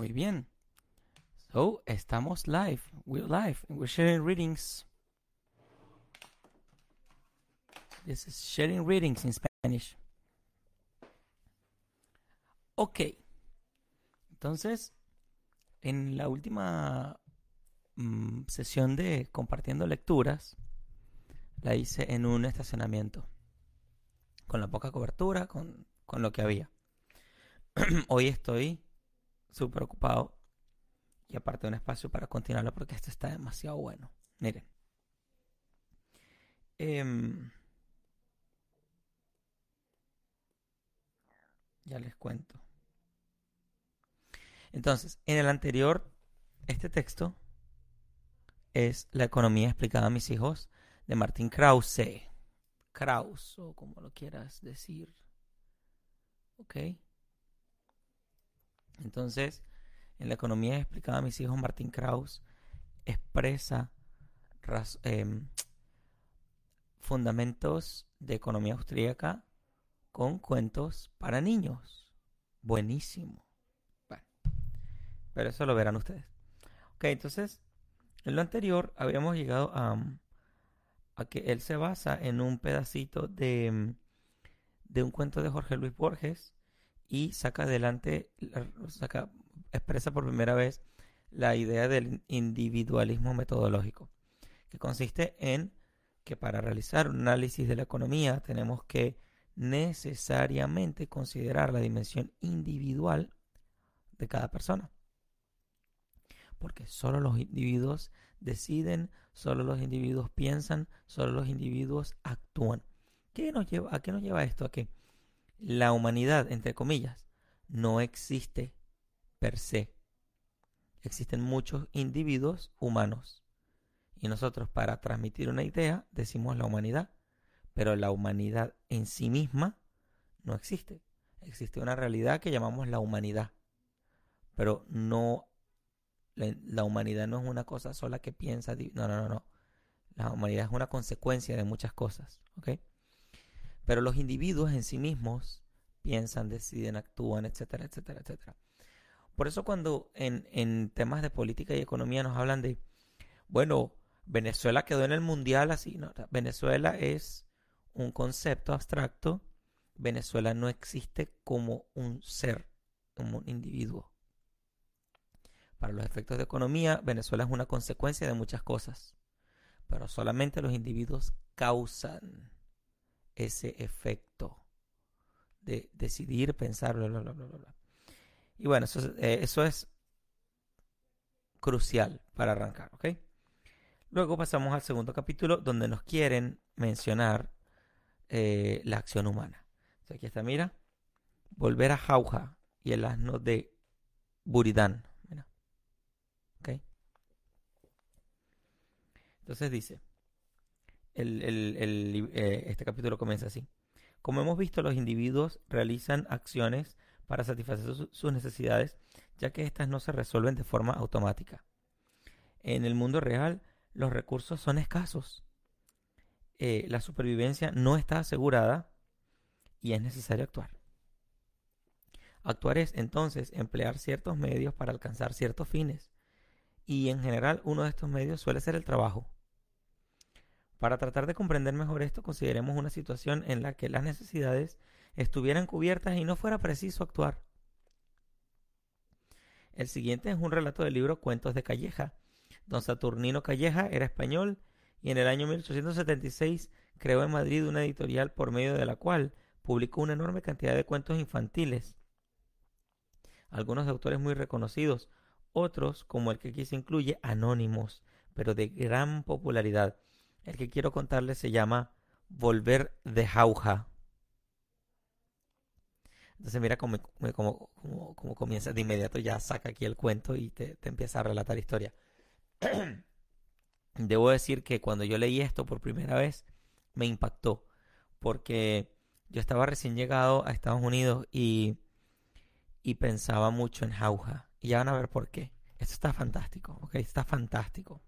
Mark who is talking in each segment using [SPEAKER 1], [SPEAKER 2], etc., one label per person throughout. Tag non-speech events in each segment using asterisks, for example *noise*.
[SPEAKER 1] Muy bien. So, estamos live. We're live. We're sharing readings. This is sharing readings in Spanish. Ok. Entonces, en la última mm, sesión de compartiendo lecturas, la hice en un estacionamiento. Con la poca cobertura, con, con lo que había. *clears throat* Hoy estoy súper ocupado y aparte un espacio para continuarlo porque esto está demasiado bueno. Miren. Em, ya les cuento. Entonces, en el anterior, este texto es La economía explicada a mis hijos de Martín Krause. Krause, o como lo quieras decir. ¿Ok? Entonces, en la economía explicada a mis hijos, Martín Krause expresa em, fundamentos de economía austríaca con cuentos para niños. Buenísimo. Bueno, pero eso lo verán ustedes. Ok, entonces, en lo anterior habíamos llegado a, a que él se basa en un pedacito de, de un cuento de Jorge Luis Borges y saca adelante, saca, expresa por primera vez la idea del individualismo metodológico, que consiste en que para realizar un análisis de la economía tenemos que necesariamente considerar la dimensión individual de cada persona. Porque solo los individuos deciden, solo los individuos piensan, solo los individuos actúan. ¿Qué nos lleva, ¿A qué nos lleva esto? A que la humanidad, entre comillas, no existe per se. Existen muchos individuos humanos. Y nosotros para transmitir una idea decimos la humanidad, pero la humanidad en sí misma no existe. Existe una realidad que llamamos la humanidad, pero no la, humanidad no es una cosa sola que piensa, no, no, no, no. La humanidad es una consecuencia de muchas cosas, ¿ok? Pero los individuos en sí mismos piensan, deciden, actúan, etcétera, etcétera, etcétera. Por eso cuando en, temas de política y economía nos hablan de, bueno, Venezuela quedó en el mundial así, no, Venezuela es un concepto abstracto, Venezuela no existe como un ser, como un individuo. Para los efectos de economía, Venezuela es una consecuencia de muchas cosas, pero solamente los individuos causan ese efecto de decidir, pensar, bla, bla, bla, bla, bla. Y bueno, eso, eh, eso es crucial para arrancar, ¿ok? Luego pasamos al segundo capítulo donde nos quieren mencionar eh, la acción humana. aquí está, mira, volver a Jauja y el asno de Buridán. ¿Ok? Entonces dice, eh, este capítulo comienza así. Como hemos visto, los individuos realizan acciones para satisfacer sus necesidades, ya que éstas no se resuelven de forma automática. En el mundo real, los recursos son escasos. Eh, la supervivencia no está asegurada y es necesario actuar. Actuar es entonces emplear ciertos medios para alcanzar ciertos fines. Y en general uno de estos medios suele ser el trabajo. Para tratar de comprender mejor esto, consideremos una situación en la que las necesidades estuvieran cubiertas y no fuera preciso actuar. El siguiente es un relato del libro Cuentos de Calleja. Don Saturnino Calleja era español y en el año 1876 creó en Madrid una editorial por medio de la cual publicó una enorme cantidad de cuentos infantiles. Algunos de autores muy reconocidos, otros, como el que aquí se incluye, anónimos, pero de gran popularidad. El que quiero contarles se llama Volver de Jauja. Entonces mira cómo, comienza de inmediato, ya saca aquí el cuento y te, te empieza a relatar historia. *clears throat* Debo decir que cuando yo leí esto por primera vez, me impactó, porque yo estaba recién llegado a Estados Unidos y, y pensaba mucho en Jauja. Y ya van a ver por qué. Esto está fantástico, ¿ok? Está fantástico.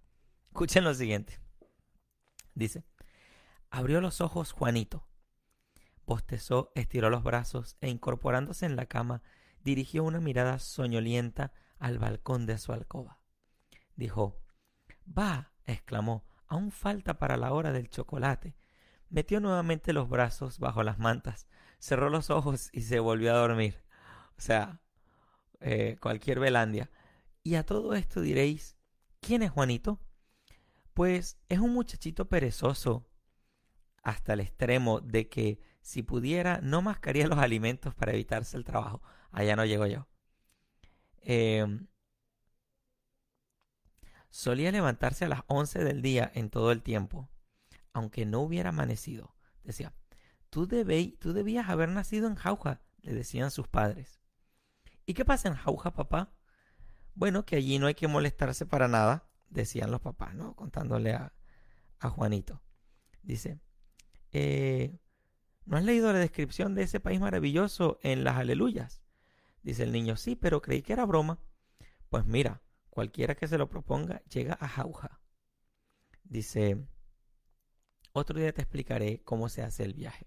[SPEAKER 1] Escuchen lo siguiente. Dice, abrió los ojos Juanito, bostezó, estiró los brazos e incorporándose en la cama, dirigió una mirada soñolienta al balcón de su alcoba. Dijo, Va, exclamó, aún falta para la hora del chocolate. Metió nuevamente los brazos bajo las mantas, cerró los ojos y se volvió a dormir. O sea, eh, cualquier velandia. Y a todo esto diréis, ¿quién es Juanito? Pues es un muchachito perezoso, hasta el extremo de que si pudiera no mascaría los alimentos para evitarse el trabajo. Allá no llego yo. Em, solía levantarse a las 11 del día en todo el tiempo, aunque no hubiera amanecido. Decía, tú, tú debías haber nacido en Jauja, le decían sus padres. ¿Y qué pasa en Jauja, papá? Bueno, que allí no hay que molestarse para nada, decían los papás, ¿no? Contándole a, a Juanito. Dice, eh, ¿no has leído la descripción de ese país maravilloso en las aleluyas? Dice el niño, sí, pero creí que era broma. Pues mira, cualquiera que se lo proponga llega a Jauja. Dice, otro día te explicaré cómo se hace el viaje.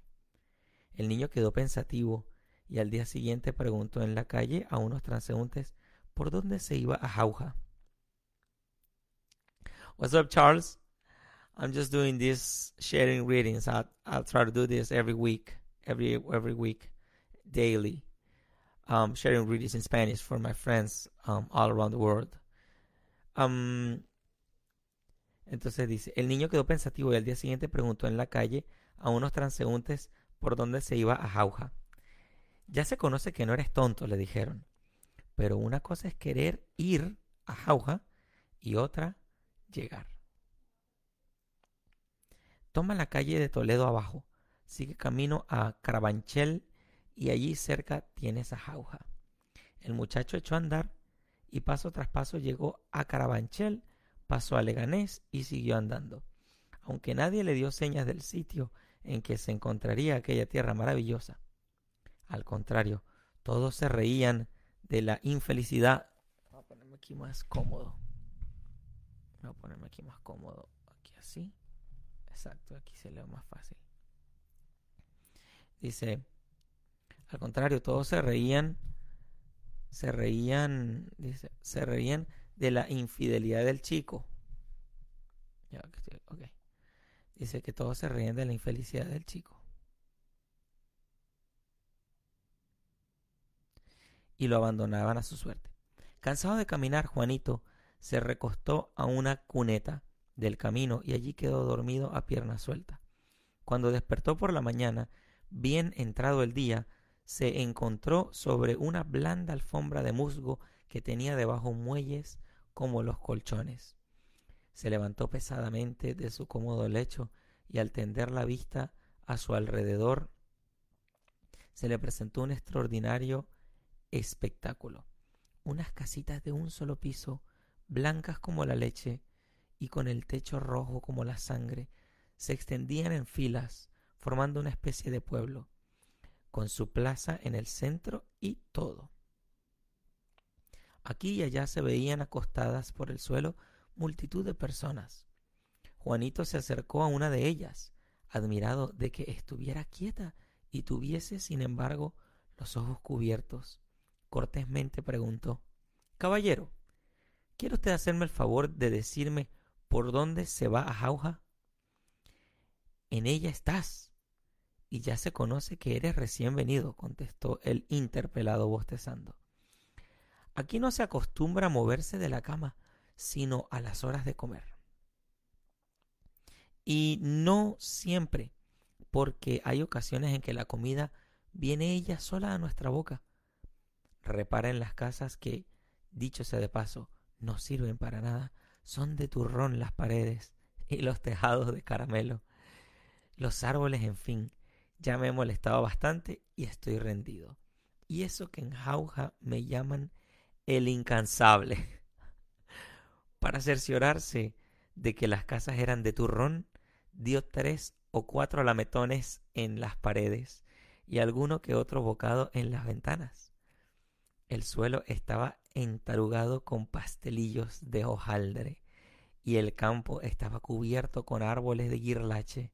[SPEAKER 1] El niño quedó pensativo y al día siguiente preguntó en la calle a unos transeúntes por dónde se iba a Jauja. What's up, Charles? I'm just doing this sharing readings. I'll, I'll try to do this every week, every every week, daily. Um, sharing readings in Spanish for my friends um, all around the world. Um, entonces dice, el niño quedó pensativo y al día siguiente preguntó en la calle a unos transeúntes por dónde se iba a Jauja. Ya se conoce que no eres tonto, le dijeron. Pero una cosa es querer ir a Jauja y otra llegar. Toma la calle de Toledo abajo, sigue camino a Carabanchel y allí cerca tienes a Jauja. El muchacho echó a andar y paso tras paso llegó a Carabanchel, pasó a Leganés y siguió andando. Aunque nadie le dio señas del sitio en que se encontraría aquella tierra maravillosa. Al contrario, todos se reían de la infelicidad. A ponerme aquí más cómodo. Voy a ponerme aquí más cómodo. Aquí así. Exacto, aquí se lee más fácil. Dice, al contrario, todos se reían, se reían, dice, se reían de la infidelidad del chico. Okay. Dice que todos se reían de la infelicidad del chico. y lo abandonaban a su suerte. Cansado de caminar, Juanito se recostó a una cuneta del camino y allí quedó dormido a pierna suelta. Cuando despertó por la mañana, bien entrado el día, se encontró sobre una blanda alfombra de musgo que tenía debajo muelles como los colchones. Se levantó pesadamente de su cómodo lecho y al tender la vista a su alrededor se le presentó un extraordinario espectáculo. Unas casitas de un solo piso, blancas como la leche y con el techo rojo como la sangre, se extendían en filas, formando una especie de pueblo, con su plaza en el centro y todo. Aquí y allá se veían acostadas por el suelo multitud de personas. Juanito se acercó a una de ellas, admirado de que estuviera quieta y tuviese, sin embargo, los ojos cubiertos cortésmente preguntó Caballero, ¿quiere usted hacerme el favor de decirme por dónde se va a Jauja? En ella estás. Y ya se conoce que eres recién venido, contestó el interpelado bostezando. Aquí no se acostumbra a moverse de la cama, sino a las horas de comer. Y no siempre, porque hay ocasiones en que la comida viene ella sola a nuestra boca Repara en las casas que, dicho sea de paso, no sirven para nada. Son de turrón las paredes y los tejados de caramelo. Los árboles, en fin, ya me he molestado bastante y estoy rendido. Y eso que en Jauja me llaman el incansable. *laughs* Para cerciorarse de que las casas eran de turrón, dio tres o cuatro lametones en las paredes y alguno que otro bocado en las ventanas. El suelo estaba entarugado con pastelillos de hojaldre y el campo estaba cubierto con árboles de guirlache,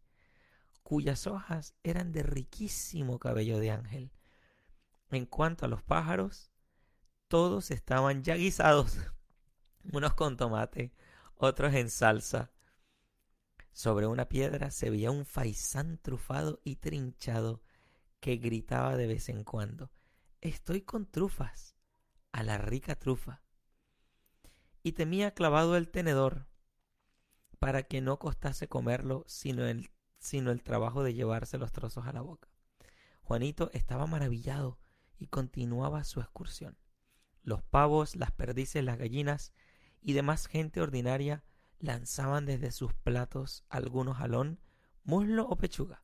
[SPEAKER 1] cuyas hojas eran de riquísimo cabello de ángel. En cuanto a los pájaros, todos estaban ya guisados, *laughs* unos con tomate, otros en salsa. Sobre una piedra se veía un faisán trufado y trinchado que gritaba de vez en cuando, Estoy con trufas, a la rica trufa. Y temía clavado el tenedor, para que no costase comerlo, sino el, sino el trabajo de llevarse los trozos a la boca. Juanito estaba maravillado y continuaba su excursión. Los pavos, las perdices, las gallinas y demás gente ordinaria lanzaban desde sus platos algunos jalón, muslo o pechuga,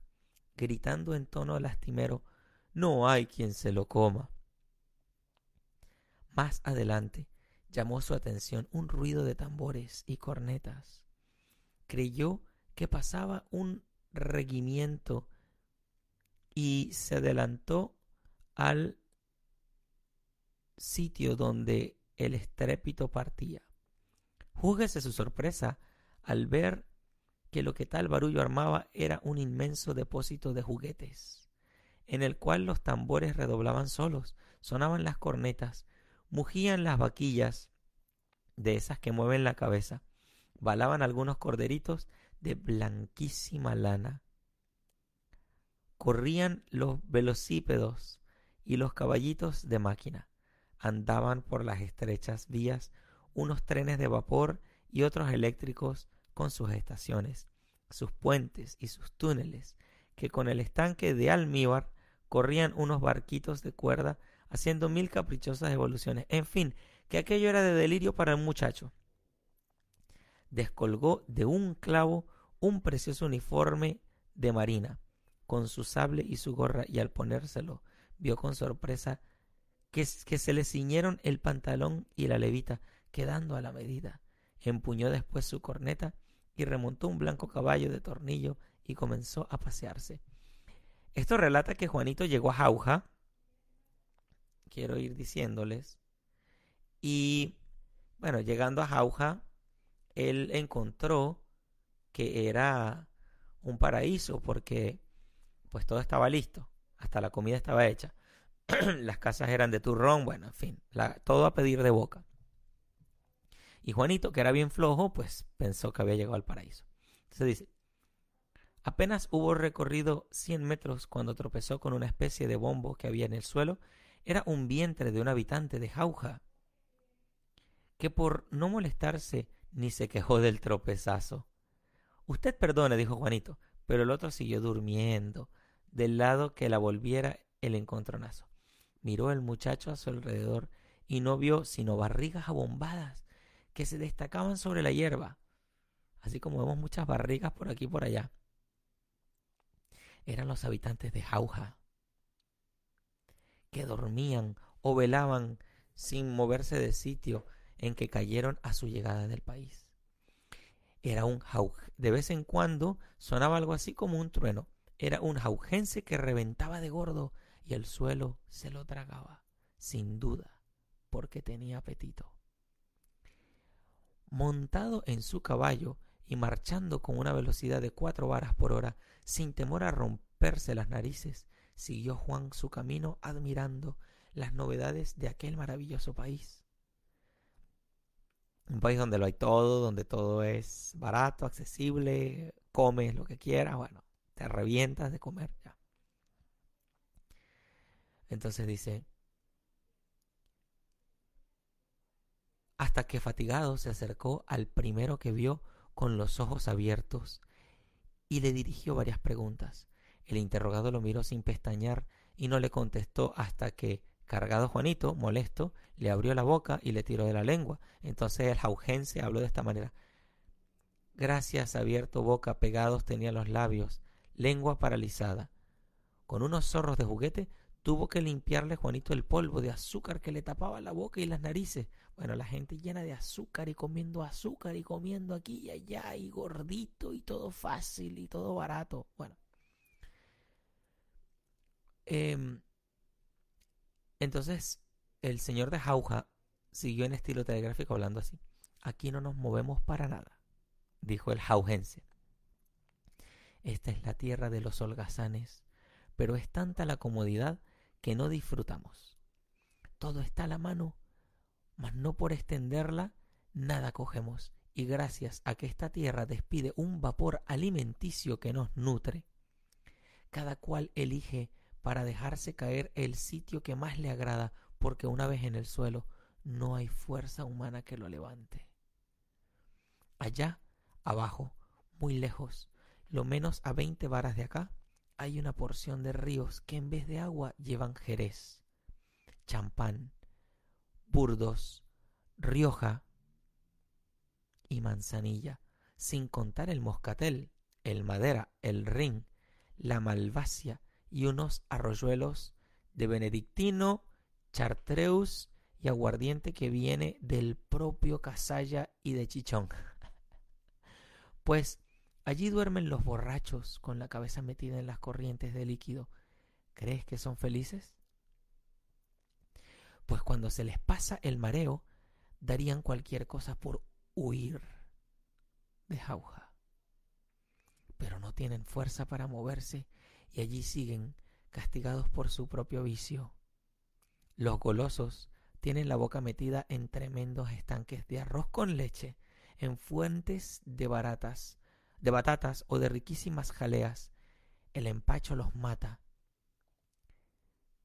[SPEAKER 1] gritando en tono lastimero No hay quien se lo coma. Más adelante llamó su atención un ruido de tambores y cornetas. Creyó que pasaba un regimiento y se adelantó al sitio donde el estrépito partía. Júguese su sorpresa al ver que lo que tal barullo armaba era un inmenso depósito de juguetes, en el cual los tambores redoblaban solos, sonaban las cornetas, mugían las vaquillas, de esas que mueven la cabeza, balaban algunos corderitos de blanquísima lana, corrían los velocípedos y los caballitos de máquina, andaban por las estrechas vías unos trenes de vapor y otros eléctricos con sus estaciones, sus puentes y sus túneles, que con el estanque de almíbar corrían unos barquitos de cuerda haciendo mil caprichosas evoluciones. En fin, que aquello era de delirio para el muchacho. Descolgó de un clavo un precioso uniforme de marina, con su sable y su gorra, y al ponérselo vio con sorpresa que, que se le ciñeron el pantalón y la levita, quedando a la medida. Empuñó después su corneta y remontó un blanco caballo de tornillo y comenzó a pasearse. Esto relata que Juanito llegó a Jauja, quiero ir diciéndoles, y bueno, llegando a Jauja, él encontró que era un paraíso porque pues todo estaba listo, hasta la comida estaba hecha, *clears throat* las casas eran de turrón, bueno, en fin, todo a pedir de boca. Y Juanito, que era bien flojo, pues pensó que había llegado al paraíso. Entonces dice, apenas hubo recorrido 100 metros cuando tropezó con una especie de bombo que había en el suelo. Era un vientre de un habitante de Jauja, que por no molestarse ni se quejó del tropezazo. Usted perdone, dijo Juanito, pero el otro siguió durmiendo, del lado que la volviera el encontronazo. Miró el muchacho a su alrededor y no vio sino barrigas abombadas que se destacaban sobre la hierba, así como vemos muchas barrigas por aquí y por allá. Eran los habitantes de Jauja, que dormían o velaban sin moverse de sitio en que cayeron a su llegada del país. Era un jauj. De vez en cuando sonaba algo así como un trueno. Era un jaujense que reventaba de gordo y el suelo se lo tragaba, sin duda, porque tenía apetito montado en su caballo y marchando con una velocidad de cuatro varas por hora, sin temor a romperse las narices, siguió Juan su camino admirando las novedades de aquel maravilloso país. Un país donde lo hay todo, donde todo es barato, accesible, comes lo que quieras, bueno, te revientas de comer ya. Entonces dice, hasta que fatigado se acercó al primero que vio con los ojos abiertos y le dirigió varias preguntas. El interrogado lo miró sin pestañear y no le contestó hasta que, cargado Juanito, molesto, le abrió la boca y le tiró de la lengua. Entonces el jaugense habló de esta manera. Gracias, abierto boca, pegados tenía los labios, lengua paralizada. Con unos zorros de juguete tuvo que limpiarle Juanito el polvo de azúcar que le tapaba la boca y las narices. Bueno, la gente llena de azúcar y comiendo azúcar y comiendo aquí y allá y gordito y todo fácil y todo barato. Bueno. Em, entonces, el señor de Jauja siguió en estilo telegráfico hablando así. Aquí no nos movemos para nada, dijo el jaugense. Esta es la tierra de los holgazanes, pero es tanta la comodidad que no disfrutamos. Todo está a la mano mas no por extenderla nada cogemos, y gracias a que esta tierra despide un vapor alimenticio que nos nutre, cada cual elige para dejarse caer el sitio que más le agrada, porque una vez en el suelo no hay fuerza humana que lo levante. Allá, abajo, muy lejos, lo menos a veinte varas de acá, hay una porción de ríos que en vez de agua llevan jerez, champán, burdos, rioja y manzanilla, sin contar el moscatel, el madera, el rin, la malvasia y unos arroyuelos de benedictino, chartreus y aguardiente que viene del propio Casalla y de Chichón. *laughs* pues allí duermen los borrachos con la cabeza metida en las corrientes de líquido. ¿Crees que son felices? Pues cuando se les pasa el mareo, darían cualquier cosa por huir de Jauja. Pero no tienen fuerza para moverse y allí siguen castigados por su propio vicio. Los golosos tienen la boca metida en tremendos estanques de arroz con leche, en fuentes de baratas, de batatas o de riquísimas jaleas. El empacho los mata,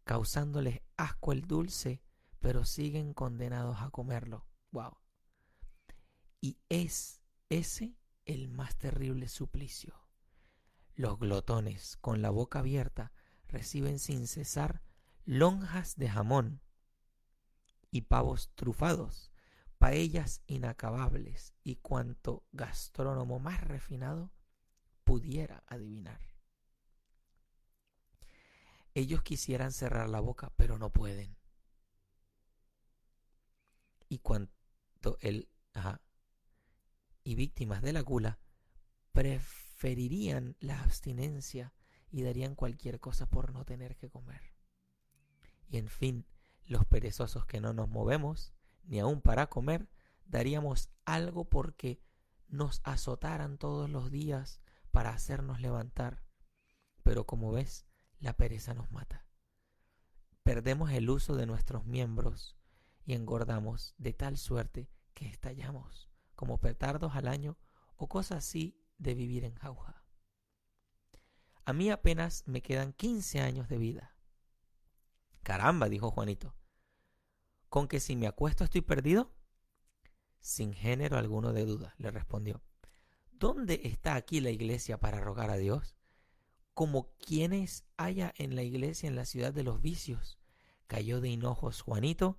[SPEAKER 1] causándoles asco el dulce, pero siguen condenados a comerlo. Wow. Y es ese el más terrible suplicio. Los glotones, con la boca abierta, reciben sin cesar lonjas de jamón y pavos trufados, paellas inacabables y cuanto gastrónomo más refinado pudiera adivinar. Ellos quisieran cerrar la boca, pero no pueden. Y cuanto el y víctimas de la gula preferirían la abstinencia y darían cualquier cosa por no tener que comer. Y en fin, los perezosos que no nos movemos, ni aun para comer, daríamos algo porque nos azotaran todos los días para hacernos levantar. Pero como ves, la pereza nos mata. Perdemos el uso de nuestros miembros y engordamos de tal suerte que estallamos como petardos al año o cosas así de vivir en jauja. A mí apenas me quedan quince años de vida. Caramba, dijo Juanito. ¿Con que si me acuesto estoy perdido? Sin género alguno de duda, le respondió. ¿Dónde está aquí la iglesia para rogar a Dios? Como quienes haya en la iglesia en la ciudad de los vicios. Cayó de hinojos Juanito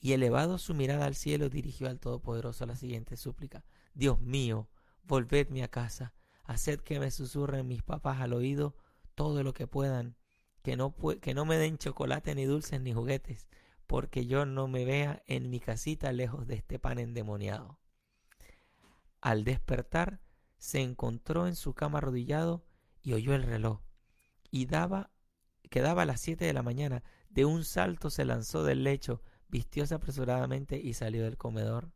[SPEAKER 1] y elevado su mirada al cielo dirigió al Todopoderoso la siguiente súplica. Dios mío, volvedme a casa, haced que me susurren mis papás al oído todo lo que puedan, que no, que no me den chocolate ni dulces ni juguetes, porque yo no me vea en mi casita lejos de este pan endemoniado. Al despertar, se encontró en su cama arrodillado y oyó el reloj. Y daba, quedaba a las siete de la mañana. De un salto se lanzó del lecho, vistióse apresuradamente y salió del comedor.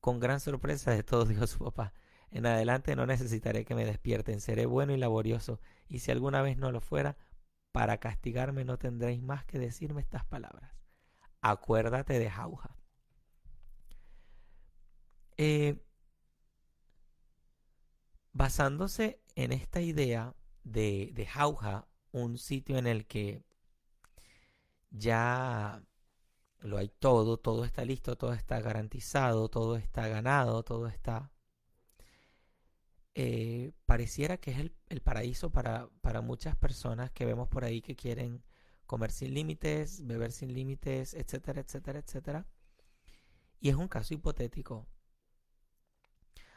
[SPEAKER 1] Con gran sorpresa de todo dijo su papá. En adelante no necesitaré que me despierten, seré bueno y laborioso, y si alguna vez no lo fuera, para castigarme no tendréis más que decirme estas palabras. Acuérdate de Jauja. Eh, basándose en esta idea de, de Jauja, un sitio en el que ya lo hay todo, todo está listo, todo está garantizado, todo está ganado, todo está... Eh, pareciera que es el, paraíso para, para, muchas personas que vemos por ahí que quieren comer sin límites, beber sin límites, etcétera, etcétera, etcétera. Y es un caso hipotético.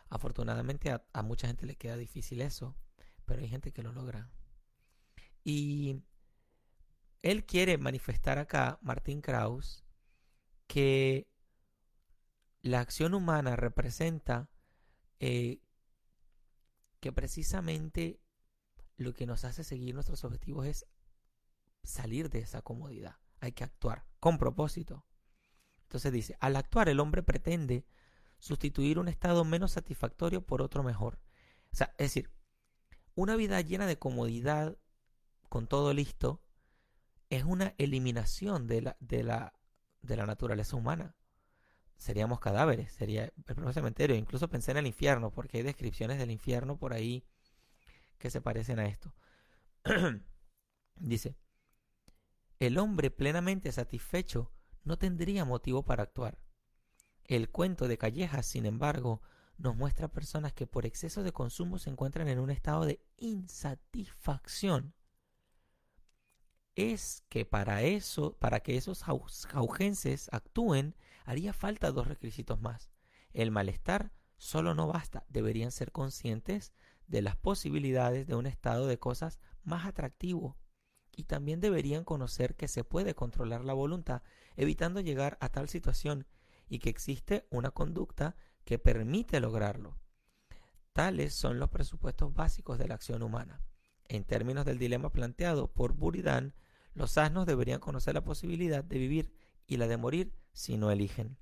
[SPEAKER 1] Afortunadamente a, mucha gente le queda difícil eso, pero hay gente que lo logra. Y él quiere manifestar acá, Martín Kraus, que la acción humana representa eh, que precisamente lo que nos hace seguir nuestros objetivos es salir de esa comodidad. Hay que actuar con propósito. Entonces dice, al actuar el hombre pretende sustituir un estado menos satisfactorio por otro mejor. O sea, es decir, una vida llena de comodidad, con todo listo, es una eliminación de la, de la de la naturaleza humana. Seríamos cadáveres, sería el propio cementerio. Incluso pensé en el infierno, porque hay descripciones del infierno por ahí que se parecen a esto. *clears throat* Dice, el hombre plenamente satisfecho no tendría motivo para actuar. El cuento de Callejas, sin embargo, nos muestra personas que por exceso de consumo se encuentran en un estado de insatisfacción. Es que para eso, para que esos jaugenses actúen, haría falta dos requisitos más. El malestar solo no basta, deberían ser conscientes de las posibilidades de un estado de cosas más atractivo y también deberían conocer que se puede controlar la voluntad evitando llegar a tal situación y que existe una conducta que permite lograrlo. Tales son los presupuestos básicos de la acción humana. En términos del dilema planteado por Buridan, los asnos deberían conocer la posibilidad de vivir y la de morir si no eligen.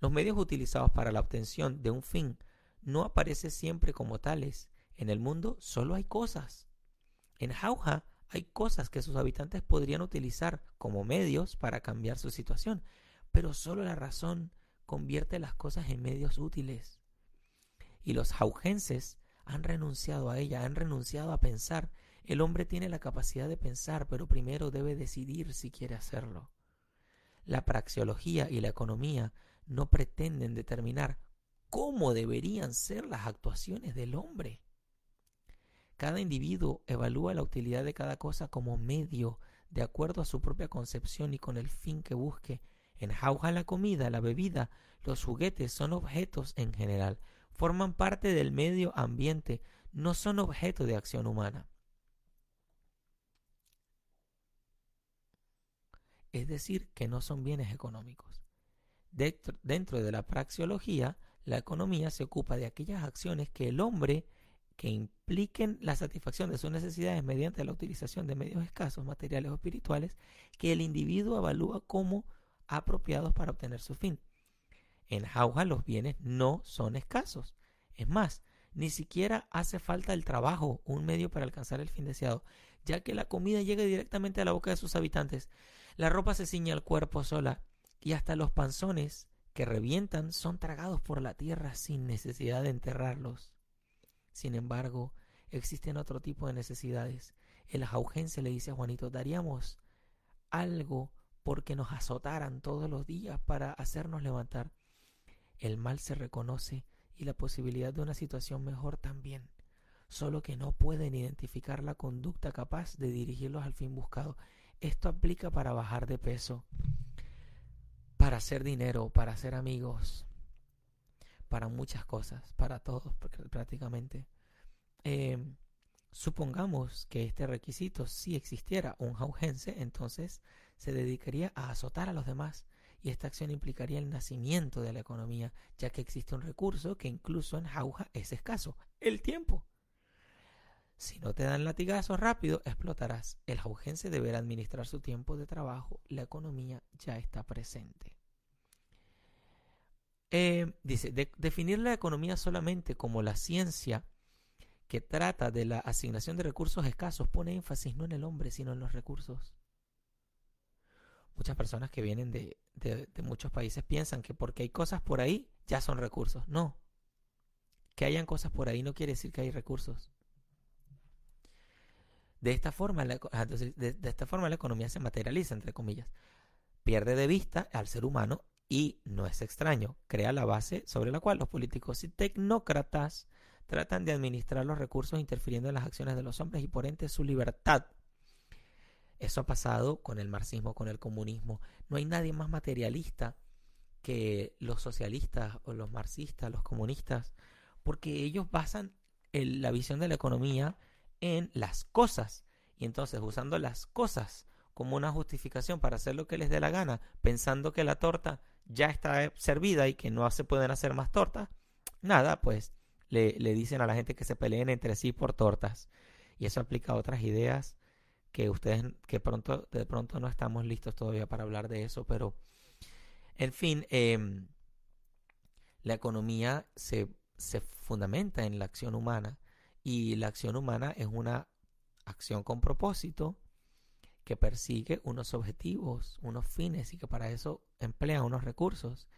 [SPEAKER 1] Los medios utilizados para la obtención de un fin no aparecen siempre como tales. En el mundo solo hay cosas. En Jauja hay cosas que sus habitantes podrían utilizar como medios para cambiar su situación, pero solo la razón convierte las cosas en medios útiles. Y los jaugenses han renunciado a ella, han renunciado a pensar. El hombre tiene la capacidad de pensar, pero primero debe decidir si quiere hacerlo. La praxeología y la economía no pretenden determinar cómo deberían ser las actuaciones del hombre. Cada individuo evalúa la utilidad de cada cosa como medio de acuerdo a su propia concepción y con el fin que busque en jauja la comida, la bebida, los juguetes son objetos en general, forman parte del medio ambiente, no son objeto de acción humana. Es decir, que no son bienes económicos. Dentro, de la praxeología, la economía se ocupa de aquellas acciones que el hombre que impliquen la satisfacción de sus necesidades mediante la utilización de medios escasos, materiales o espirituales, que el individuo evalúa como apropiados para obtener su fin. En Jauja los bienes no son escasos. Es más, ni siquiera hace falta el trabajo, un medio para alcanzar el fin deseado, ya que la comida llega directamente a la boca de sus habitantes, la ropa se ciñe al cuerpo sola, y hasta los panzones que revientan son tragados por la tierra sin necesidad de enterrarlos. Sin embargo, existen otro tipo de necesidades. El jaujense le dice a Juanito, daríamos algo porque nos azotaran todos los días para hacernos levantar. El mal se reconoce y la posibilidad de una situación mejor también, solo que no pueden identificar la conducta capaz de dirigirlos al fin buscado. Esto aplica para bajar de peso, para hacer dinero, para hacer amigos, para muchas cosas, para todos prácticamente. Eh, supongamos que este requisito si existiera un jaugense, entonces se dedicaría a azotar a los demás y esta acción implicaría el nacimiento de la economía, ya que existe un recurso que incluso en jauja es escaso, el tiempo. Si no te dan latigazos rápido, explotarás. El jaujense deberá administrar su tiempo de trabajo, la economía ya está presente. Eh, dice, definir la economía solamente como la ciencia que trata de la asignación de recursos escasos pone énfasis no en el hombre, sino en los recursos muchas personas que vienen de, muchos países piensan que porque hay cosas por ahí ya son recursos. No. Que hayan cosas por ahí no quiere decir que hay recursos. De esta forma, la, ah, de, esta forma la economía se materializa, entre comillas. Pierde de vista al ser humano y, no es extraño, crea la base sobre la cual los políticos y tecnócratas tratan de administrar los recursos interfiriendo en las acciones de los hombres y por ende su libertad. Eso ha pasado con el marxismo, con el comunismo. No hay nadie más materialista que los socialistas o los marxistas, los comunistas, porque ellos basan la visión de la economía en las cosas. Y entonces, usando las cosas como una justificación para hacer lo que les dé la gana, pensando que la torta ya está servida y que no se pueden hacer más tortas, nada, pues le, le dicen a la gente que se peleen entre sí por tortas. Y eso aplica a otras ideas que ustedes, que pronto, de pronto no estamos listos todavía para hablar de eso, pero en fin, em, la economía se, se fundamenta en la acción humana y la acción humana es una acción con propósito que persigue unos objetivos, unos fines y que para eso emplea unos recursos.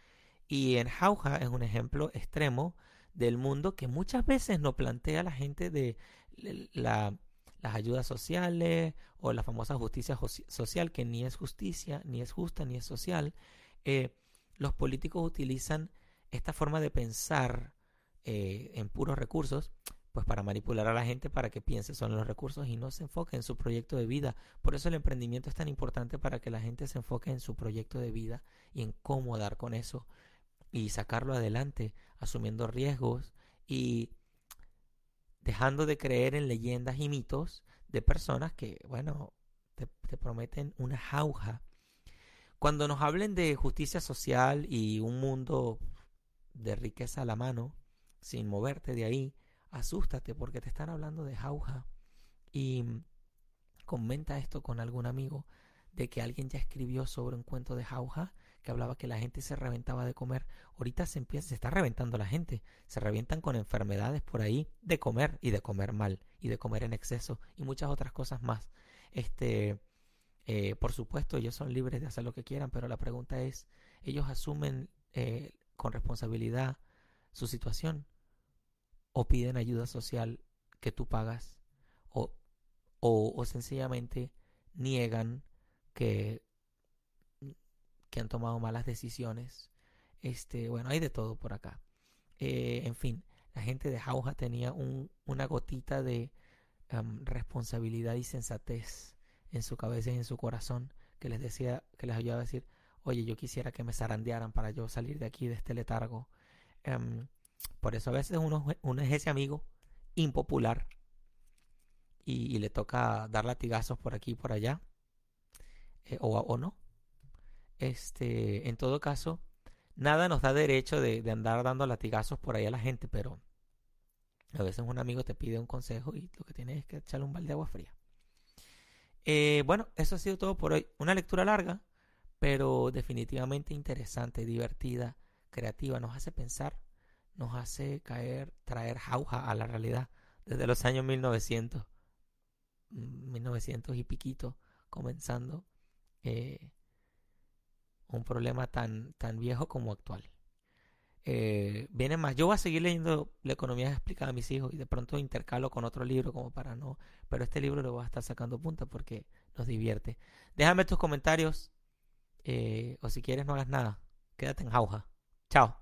[SPEAKER 1] Y en Jauja es un ejemplo extremo del mundo que muchas veces no plantea la gente de las ayudas sociales o la famosa justicia social, que ni es justicia, ni es justa, ni es social. Eh, los políticos utilizan esta forma de pensar eh, en puros recursos pues para manipular a la gente para que piense solo en los recursos y no se enfoque en su proyecto de vida. Por eso el emprendimiento es tan importante para que la gente se enfoque en su proyecto de vida y en cómo dar con eso y sacarlo adelante, asumiendo riesgos y dejando de creer en leyendas y mitos de personas que, bueno, te, te prometen una jauja. Cuando nos hablen de justicia social y un mundo de riqueza a la mano, sin moverte de ahí, asústate porque te están hablando de jauja y comenta esto con algún amigo de que alguien ya escribió sobre un cuento de jauja que hablaba que la gente se reventaba de comer. Ahorita se empieza, se está reventando la gente. Se revientan con enfermedades por ahí de comer y de comer mal y de comer en exceso y muchas otras cosas más. Este, eh, por supuesto, ellos son libres de hacer lo que quieran, pero la pregunta es, ellos asumen eh, con responsabilidad su situación o piden ayuda social que tú pagas o, o, sencillamente niegan que, que han tomado malas decisiones. Este, bueno, hay de todo por acá. Eh, en fin, la gente de Jauja tenía un, una gotita de em, responsabilidad y sensatez en su cabeza y en su corazón que les decía, que les ayudaba a decir, oye, yo quisiera que me zarandearan para yo salir de aquí, de este letargo. Em, por eso a veces uno, es ese amigo impopular y, le toca dar latigazos por aquí y por allá. Eh, o, o, no. Este, en todo caso, nada nos da derecho de, andar dando latigazos por ahí a la gente, pero a veces un amigo te pide un consejo y lo que tienes es que echarle un balde de agua fría. Eh, bueno, eso ha sido todo por hoy. Una lectura larga, pero definitivamente interesante, divertida, creativa. Nos hace pensar nos hace caer, traer jauja a la realidad desde los años 1900, 1900 y piquito, comenzando eh, un problema tan, tan viejo como actual. Eh, viene más. Yo voy a seguir leyendo La economía explicada a mis hijos y de pronto intercalo con otro libro como para no. Pero este libro lo voy a estar sacando punta porque nos divierte. Déjame tus comentarios eh, o si quieres no hagas nada. Quédate en jauja. Chao.